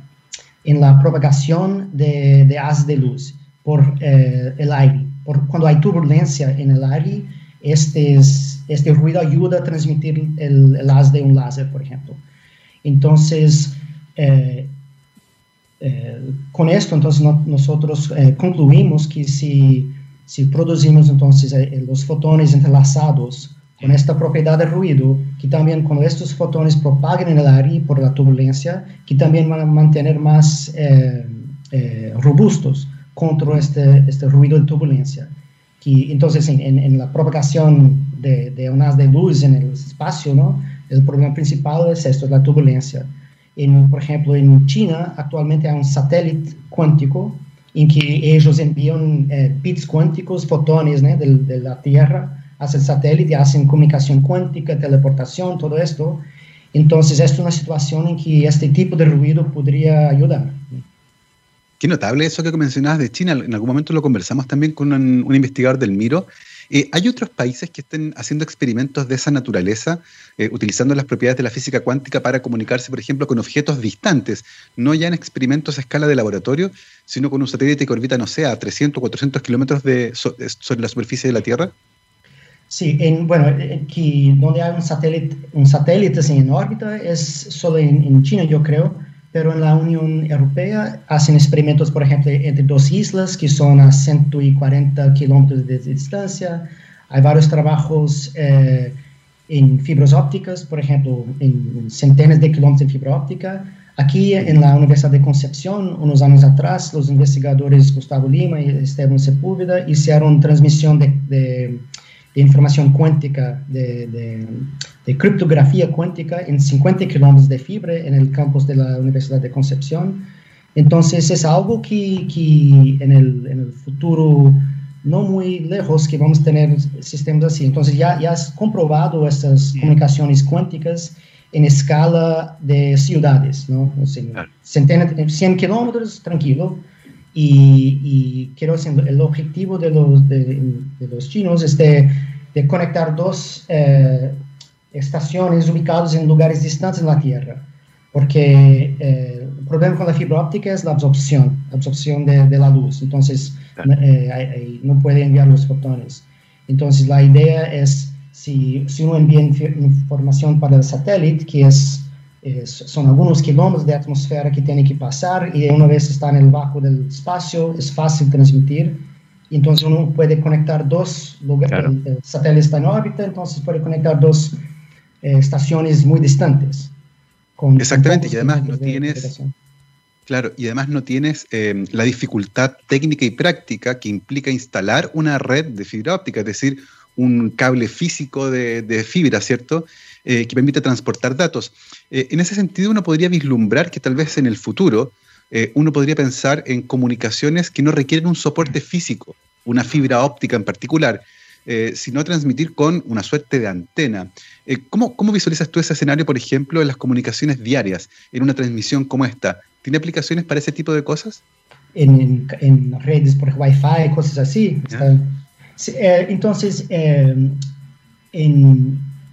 [SPEAKER 2] en la propagación de, de haz de luz por eh, el aire. Por, cuando hay turbulencia en el aire, este, este ruido ayuda a transmitir el, el haz de un láser, por ejemplo. Entonces, eh, eh, con esto, entonces nosotros concluimos que si, si producimos entonces los fotones entrelazados con esta propiedad de ruido, que también cuando estos fotones propagan en el aire por la turbulencia, que también van a mantener más eh, eh, robustos contra este, este ruido de turbulencia. Que, entonces, en, en, la propagación de, de ondas de luz en el espacio, ¿no? el problema principal es esto, la turbulencia. En, por ejemplo, en China actualmente hay un satélite cuántico en que ellos envían eh, bits cuánticos, fotones ¿no? de, de la Tierra, hacen satélite, hacen comunicación cuántica, teleportación, todo esto. Entonces, es una situación en que este tipo de ruido podría ayudar.
[SPEAKER 1] Qué notable eso que mencionabas de China. En algún momento lo conversamos también con un, investigador del Miro. Eh, ¿Hay otros países que estén haciendo experimentos de esa naturaleza, eh, utilizando las propiedades de la física cuántica para comunicarse, por ejemplo, con objetos distantes, no ya en experimentos a escala de laboratorio, sino con un satélite que orbita, no sé, a 300 o 400 kilómetros de, sobre la superficie de la Tierra?
[SPEAKER 2] Sí, en, bueno, aquí donde hay un satélite, un satélite en órbita es solo en, China, yo creo, pero en la Unión Europea hacen experimentos, por ejemplo, entre dos islas que son a 140 kilómetros de distancia. Hay varios trabajos eh, en fibras ópticas, por ejemplo, en centenas de kilómetros de fibra óptica. Aquí en la Universidad de Concepción, unos años atrás, los investigadores Gustavo Lima y Esteban Sepúlveda hicieron transmisión de de información cuántica, de, criptografía cuántica en 50 kilómetros de fibra en el campus de la Universidad de Concepción. Entonces es algo que, en, el, futuro no muy lejos que vamos a tener sistemas así. Entonces ya, ya has comprobado estas comunicaciones cuánticas en escala de ciudades, ¿no? centenas, 100 kilómetros, tranquilo. Y, y quiero decir, el objetivo de los, de, los chinos es de, de conectar dos eh, estaciones ubicadas en lugares distantes en la Tierra, porque eh, el problema con la fibra óptica es la absorción, la absorción de, de la luz, entonces eh, no puede enviar los fotones. Entonces la idea es, si, si uno envía información para el satélite, que es son algunos kilómetros de atmósfera que tiene que pasar y una vez está en el bajo del espacio es fácil transmitir. Entonces uno puede conectar dos lugares, el, satélite está en órbita, entonces puede conectar dos eh, estaciones muy distantes.
[SPEAKER 1] Exactamente, y además no tienes... Claro, y además no tienes em, la dificultad técnica y práctica que implica instalar una red de fibra óptica, es decir, un cable físico de, de fibra, ¿cierto? Eh, que permite transportar datos. Eh, en ese sentido, uno podría vislumbrar que tal vez en el futuro eh, uno podría pensar en comunicaciones que no requieren un soporte físico, una fibra óptica en particular, sino transmitir con una suerte de antena. ¿cómo, ¿Cómo visualizas tú ese escenario, por ejemplo, en las comunicaciones diarias, en una transmisión como esta? ¿Tiene aplicaciones para ese tipo de cosas?
[SPEAKER 2] En, redes por Wi-Fi, cosas así. entonces, en,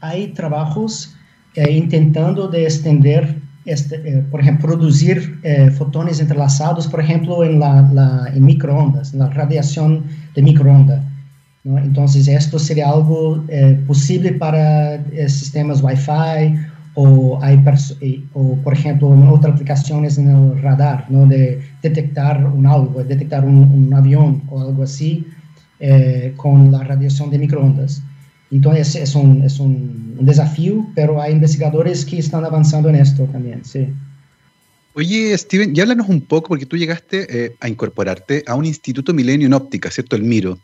[SPEAKER 2] hay trabajos eh, intentando de extender, este, eh, por ejemplo, producir eh, fotones entrelazados, por ejemplo, en, la, la en microondas, en la radiación de microondas. ¿No? Entonces, esto sería algo posible para sistemas Wi-Fi o, hay o, por ejemplo, otras aplicaciones en el radar, ¿no? de detectar un algo, detectar un, un avión o algo así con la radiación de microondas. Entonces es un, es un desafío, pero hay investigadores que están avanzando en esto también, sí.
[SPEAKER 1] Oye, Steven, ya háblanos un poco, porque tú llegaste eh, a incorporarte a un Instituto Milenio en Óptica, ¿cierto? El MIRO,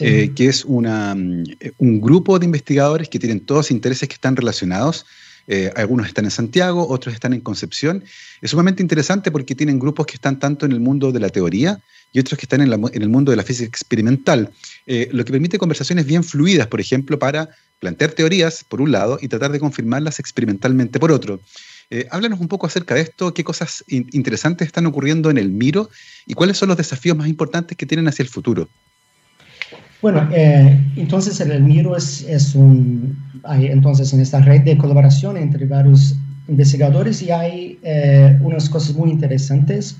[SPEAKER 1] eh, que es mm, un grupo de investigadores que tienen todos intereses que están relacionados. Eh, algunos están en Santiago, otros están en Concepción. Es sumamente interesante porque tienen grupos que están tanto en el mundo de la teoría y otros que están en, el mundo de la física experimental, eh, lo que permite conversaciones bien fluidas, por ejemplo, para plantear teorías, por un lado, y tratar de confirmarlas experimentalmente, por otro. Háblanos un poco acerca de esto, qué cosas interesantes están ocurriendo en el Miro y cuáles son los desafíos más importantes que tienen hacia el futuro.
[SPEAKER 2] Bueno, eh, entonces el, Miro es, es un, hay, entonces en esta red de colaboración entre varios investigadores y hay unas cosas muy interesantes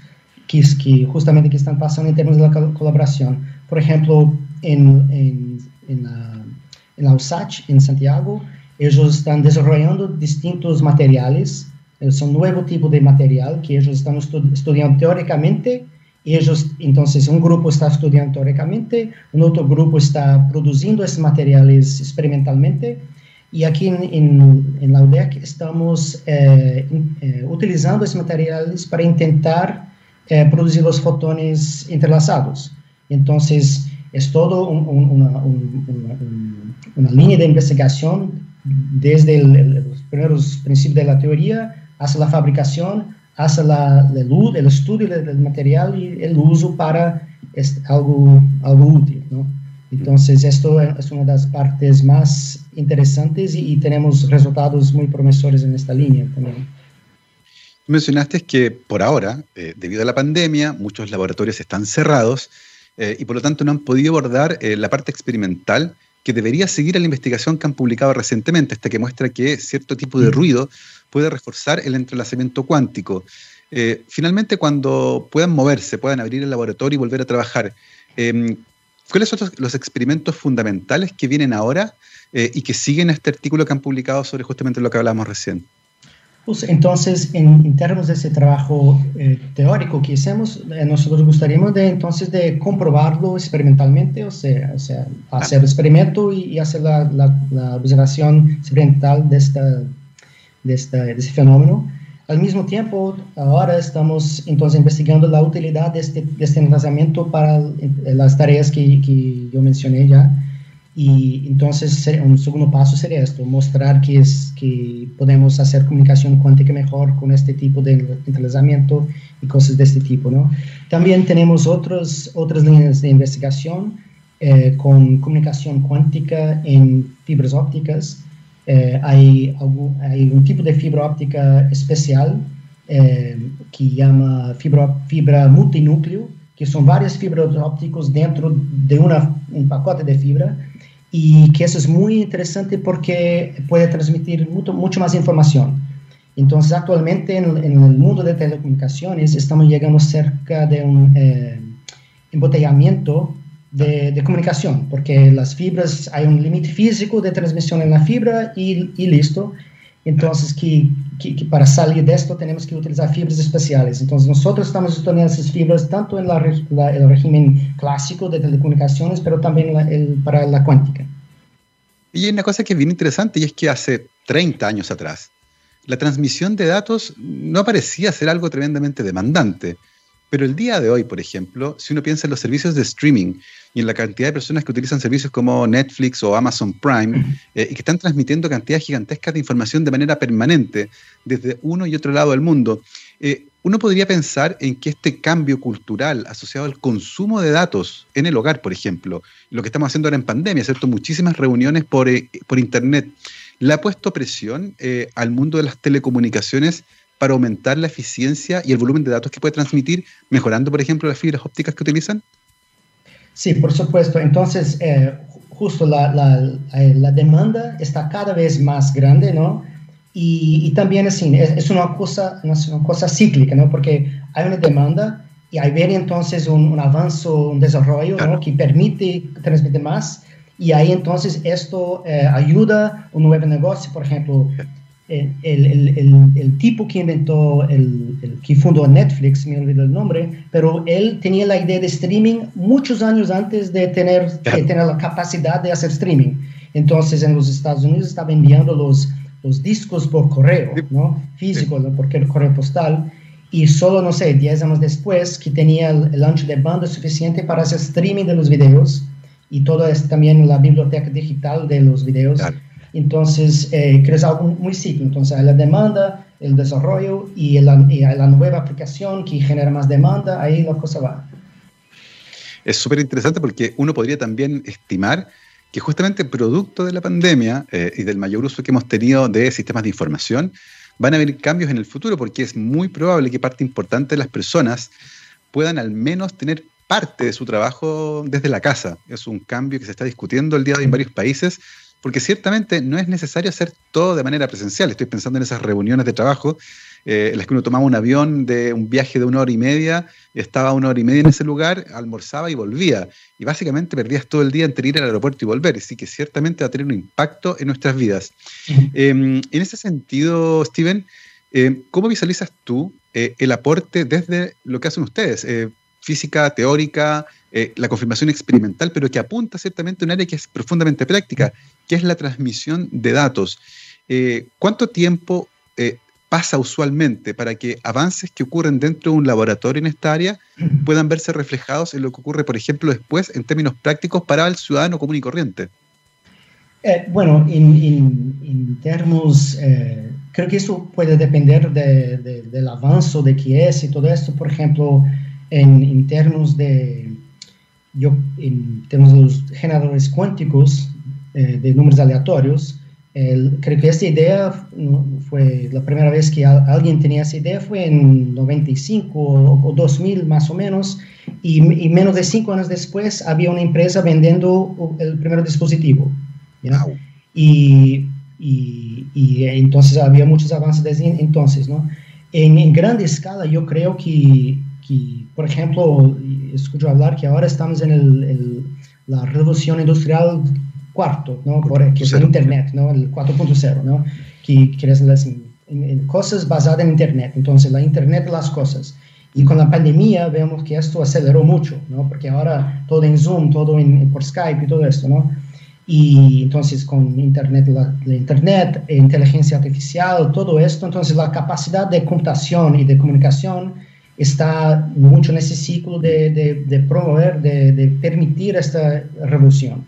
[SPEAKER 2] que, que justamente que están pasando en términos de la colaboración. Por ejemplo, en, en, en la, en la USACH, en Santiago, ellos están desarrollando distintos materiales, son nuevo tipo de material que ellos están estudiando teóricamente ellos, entonces, un grupo está estudiando teóricamente, un otro grupo está produciendo esos materiales experimentalmente, y aquí en, en, la UDEC estamos eh, eh, utilizando esos materiales para intentar eh, producir los fotones entrelazados. Entonces, es todo un, una, un, una, línea de investigación desde el, los primeros principios de la teoría hasta la fabricación, hasta la, luz, el estudio del material y el uso para algo, algo útil, ¿no? Entonces, esto es una de las partes más interesantes y, y tenemos resultados muy promesores en esta línea también.
[SPEAKER 1] Mencionaste que por ahora, eh, debido a la pandemia, muchos laboratorios están cerrados eh, y por lo tanto no han podido abordar eh, la parte experimental que debería seguir a la investigación que han publicado recientemente, esta que muestra que cierto tipo de mm. ruido puede reforzar el entrelazamiento cuántico. Eh, finalmente, cuando puedan moverse, puedan abrir el laboratorio y volver a trabajar, em, ¿cuáles son los, experimentos fundamentales que vienen ahora eh, y que siguen este artículo que han publicado sobre justamente lo que hablábamos recién?
[SPEAKER 2] Pues entonces, en, términos de ese trabajo eh, teórico que hacemos, nosotros gustaríamos de entonces de comprobarlo experimentalmente, o sea, o sea hacer el experimento y, hacer la, la, observación experimental de esta de, esta, de ese fenómeno. Al mismo tiempo, ahora estamos entonces investigando la utilidad de este, de este enlazamiento para las tareas que, que, yo mencioné ya. Y entonces un segundo paso sería esto, mostrar que, es, que podemos hacer comunicación cuántica mejor con este tipo de entrelazamiento y cosas de este tipo. ¿no? También tenemos otros, otras líneas de investigación eh, con comunicación cuántica en fibras ópticas eh, hay, hay, un tipo de fibra óptica especial eh, que llama fibra, fibra multinúcleo, que son varias fibras ópticas dentro de una, un pacote de fibra y que eso es muy interesante porque puede transmitir mucho, mucho más información. Entonces, actualmente en, en, el mundo de telecomunicaciones estamos llegando cerca de un eh, embotellamiento de, comunicación, porque las fibras, hay un límite físico de transmisión en la fibra y, y listo. Entonces, que, que, para salir de esto tenemos que utilizar fibras especiales. Entonces, nosotros estamos estudiando esas fibras tanto en la, el régimen clásico de telecomunicaciones, pero también el, para la cuántica.
[SPEAKER 1] Y hay una cosa que es bien interesante y es que hace 30 años atrás, la transmisión de datos no parecía ser algo tremendamente demandante. Pero el día de hoy, por ejemplo, si uno piensa en los servicios de streaming y en la cantidad de personas que utilizan servicios como Netflix o Amazon Prime eh, y que están transmitiendo cantidades gigantescas de información de manera permanente desde uno y otro lado del mundo, eh, uno podría pensar en que este cambio cultural asociado al consumo de datos en el hogar, por ejemplo, lo que estamos haciendo ahora en pandemia, ¿cierto? Muchísimas reuniones por, eh, por Internet, le ha puesto presión al mundo de las telecomunicaciones para aumentar la eficiencia y el volumen de datos que puede transmitir, mejorando, por ejemplo, las fibras ópticas que utilizan?
[SPEAKER 2] Sí, por supuesto. Entonces, eh, justo la, la, eh, la, demanda está cada vez más grande, ¿no? Y, y también así, es, es, una cosa, una cosa cíclica, ¿no? Porque hay una demanda y hay ver entonces un, un avance, un desarrollo, ¿no? Que permite transmitir más y ahí entonces esto eh, ayuda un nuevo negocio, por ejemplo, el, el, el, tipo que inventó, el, que fundó Netflix, me olvidó el nombre, pero él tenía la idea de streaming muchos años antes de tener, de tener la capacidad de hacer streaming. Entonces en los Estados Unidos estaba enviando los, los discos por correo, ¿no? Físico, porque el correo postal. Y solo, no sé, 10 años después, que tenía el, ancho de banda suficiente para hacer streaming de los videos y todo es también la biblioteca digital de los videos. Entonces, eh, creo que es algo muy simple. Entonces, hay la demanda, el desarrollo y la, la nueva aplicación que genera más demanda, ahí la cosa va.
[SPEAKER 1] Es súper interesante porque uno podría también estimar que justamente producto de la pandemia eh, y del mayor uso que hemos tenido de sistemas de información, van a haber cambios en el futuro porque es muy probable que parte importante de las personas puedan al menos tener parte de su trabajo desde la casa. Es un cambio que se está discutiendo el día de hoy en varios países porque ciertamente no es necesario hacer todo de manera presencial. Estoy pensando en esas reuniones de trabajo eh, en las que uno tomaba un avión de un viaje de una hora y media, estaba una hora y media en ese lugar, almorzaba y volvía. Y básicamente perdías todo el día entre ir al aeropuerto y volver. Así que ciertamente va a tener un impacto en nuestras vidas. Em, en ese sentido, Steven, em, ¿cómo visualizas tú eh, el aporte desde lo que hacen ustedes? Física teórica, eh, la confirmación experimental, pero que apunta ciertamente a un área que es profundamente práctica, que es la transmisión de datos. Eh, ¿Cuánto tiempo eh, pasa usualmente para que avances que ocurren dentro de un laboratorio en esta área puedan verse reflejados en lo que ocurre, por ejemplo, después en términos prácticos para el ciudadano común y corriente?
[SPEAKER 2] bueno, en, términos, creo que eso puede depender del avance de qué es y todo esto. Por ejemplo, en, términos de, yo, en términos de los generadores cuánticos eh, de números aleatorios, creo que esta idea fue la primera vez que alguien tenía esa idea fue en 95 o, 2000 más o menos, y, menos de cinco años después había una empresa vendiendo el primer dispositivo. Y, y, y, entonces había muchos avances desde entonces. ¿no? En, en grande escala yo creo que que, por ejemplo, escucho hablar que ahora estamos en el, la revolución industrial cuarto, ¿no? Por, que es el Internet, ¿no? El 4.0, ¿no? Que quiere decir en, cosas basadas en Internet, entonces la Internet de las cosas. Y con la pandemia vemos que esto aceleró mucho, ¿no? Porque ahora todo en Zoom, todo en, por Skype y todo esto, ¿no? Y entonces con Internet, la, la, Internet, inteligencia artificial, todo esto, entonces la capacidad de computación y de comunicación está mucho en ese ciclo de, promover, de, permitir esta revolución.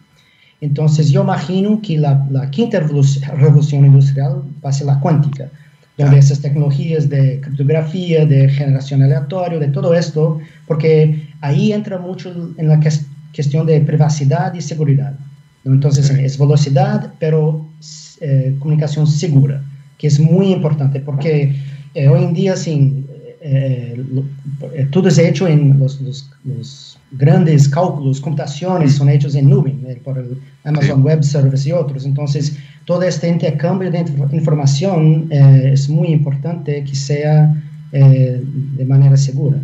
[SPEAKER 2] Entonces yo imagino que la, quinta revolución industrial va a ser la cuántica, donde esas tecnologías de criptografía, de generación aleatoria, de todo esto, porque ahí entra mucho en la cuestión de privacidad y seguridad. Entonces es velocidad, pero eh, comunicación segura, que es muy importante, porque eh, hoy en día sin eh, eh, todo es hecho en los, los, grandes cálculos, computaciones son hechos en nube, eh, por el Amazon Web Service y otros. Entonces, todo este intercambio de información es muy importante que sea de manera segura.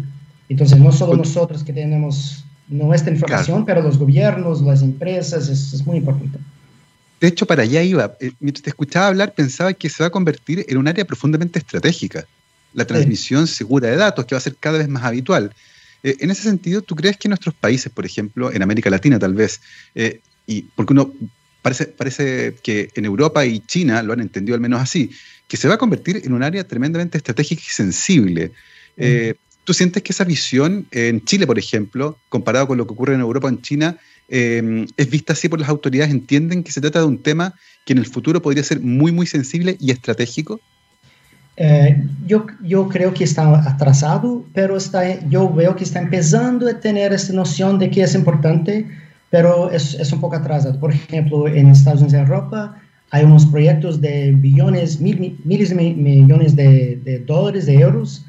[SPEAKER 2] Entonces, no solo nosotros que tenemos nuestra información, pero los gobiernos, las empresas, es, es muy importante.
[SPEAKER 1] De hecho, para allá iba. Mientras te escuchaba hablar, pensaba que se va a convertir en un área profundamente estratégica la transmisión segura de datos, que va a ser cada vez más habitual. Eh, en ese sentido, ¿tú crees que nuestros países, por ejemplo, en América Latina tal vez, eh, y porque uno parece, parece que en Europa y China lo han entendido al menos así, que se va a convertir en un área tremendamente estratégica y sensible? Eh, ¿Tú sientes que esa visión en Chile, por ejemplo, comparado con lo que ocurre en Europa o en China, es vista así por las autoridades? ¿Entienden que se trata de un tema que en el futuro podría ser muy, muy sensible y estratégico?
[SPEAKER 2] Eh, yo, yo creo que está atrasado, pero está, yo veo que está empezando a tener esta noción de que es importante, pero es, es un poco atrasado. Por ejemplo, en Estados Unidos y Europa hay unos proyectos de billones, mil, miles de millones de, de, dólares, de euros,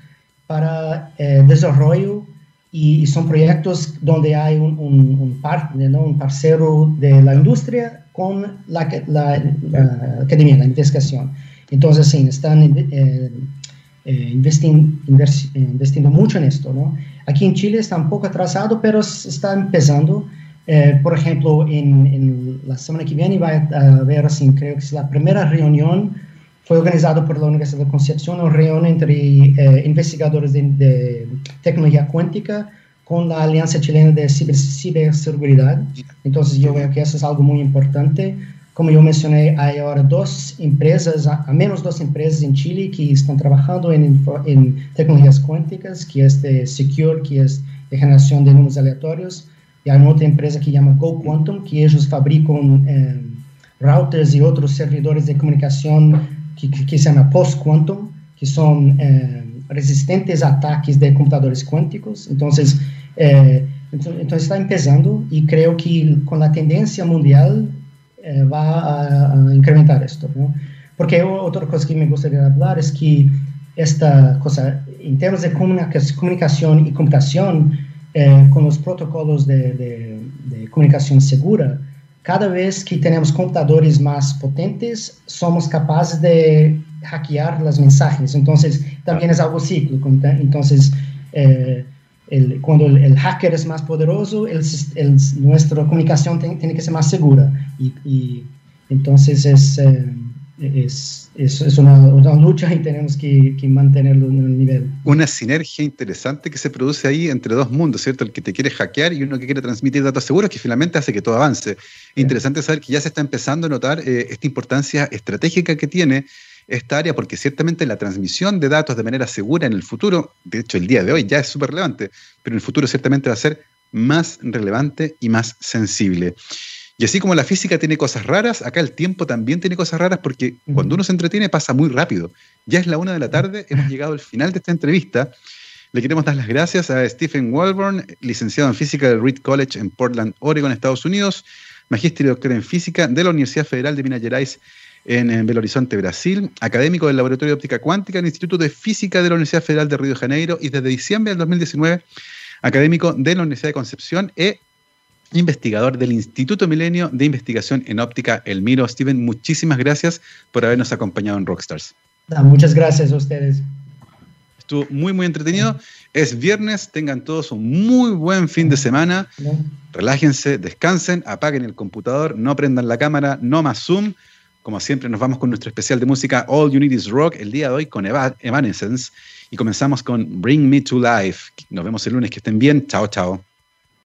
[SPEAKER 2] para eh, desarrollo y, son proyectos donde hay un, un, un, ¿no? un parcero de la industria con la, la, la academia, la investigación. Entonces, sí, están eh, eh, investindo mucho en esto, ¿no? Aquí en Chile está un poco atrasado, pero está empezando. Eh, por ejemplo, en, la semana que viene va a haber, así, creo que es la primera reunión, fue organizada por la Universidad de Concepción, una reunión entre investigadores de, tecnología cuántica con la Alianza Chilena de Ciberseguridad. Entonces, yo veo que eso es algo muy importante como eu mencionei, há agora duas empresas, a menos duas empresas em Chile que estão trabalhando em, em tecnologias quânticas, que é este Secure, que é de geração de números aleatórios, e há outra empresa que chama Go Quantum, que eles fabricam eh, routers e outros servidores de comunicação que, que, que se chama Post-Quantum, que são eh, resistentes a ataques de computadores quânticos. Então, eh, então, então está começando e creio que com a tendência mundial eh, va a, a, incrementar esto. ¿no? Porque otra cosa que me gustaría hablar es que esta cosa, en términos de comunicación y computación, eh, con los protocolos de, de, de, comunicación segura, cada vez que tenemos computadores más potentes, somos capaces de hackear los mensajes. Entonces, también es algo cíclico. Entonces, eh, el, cuando el, hacker es más poderoso, el, nuestra comunicación tiene que ser más segura. Y, entonces es, eh, es, es, una, lucha y tenemos que, mantenerlo en el nivel.
[SPEAKER 1] Una sinergia interesante que se produce ahí entre dos mundos, ¿cierto? El que te quiere hackear y uno que quiere transmitir datos seguros, que finalmente hace que todo avance. Interesante saber que ya se está empezando a notar eh, esta importancia estratégica que tiene esta área, porque ciertamente la transmisión de datos de manera segura en el futuro, de hecho el día de hoy ya es súper relevante, pero en el futuro ciertamente va a ser más relevante y más sensible. Y así como la física tiene cosas raras, acá el tiempo también tiene cosas raras porque cuando uno se entretiene pasa muy rápido. Ya es la una de la tarde, hemos llegado al final de esta entrevista. Le queremos dar las gracias a Stephen Walborn, licenciado en física del Reed College en Portland, Oregon, Estados Unidos, magíster y doctor en física de la Universidad Federal de Minas Gerais en, Belo Horizonte, Brasil, académico del Laboratorio de Óptica Cuántica en el Instituto de Física de la Universidad Federal de Río de Janeiro y desde diciembre del 2019 académico de la Universidad de Concepción e investigador del Instituto Milenio de Investigación en Óptica El Miro. Steven, muchísimas gracias por habernos acompañado en Rockstars.
[SPEAKER 2] muchas gracias a ustedes.
[SPEAKER 1] Estuvo muy, muy entretenido. Es viernes, tengan todos un muy buen fin de semana. Relájense, descansen, apaguen el computador, no prendan la cámara, no más Zoom. Como siempre, nos vamos con nuestro especial de música All You Need Is Rock, el día de hoy con Evanescence. Y comenzamos con Bring Me to Life. Nos vemos el lunes, que estén bien. Chao, chao.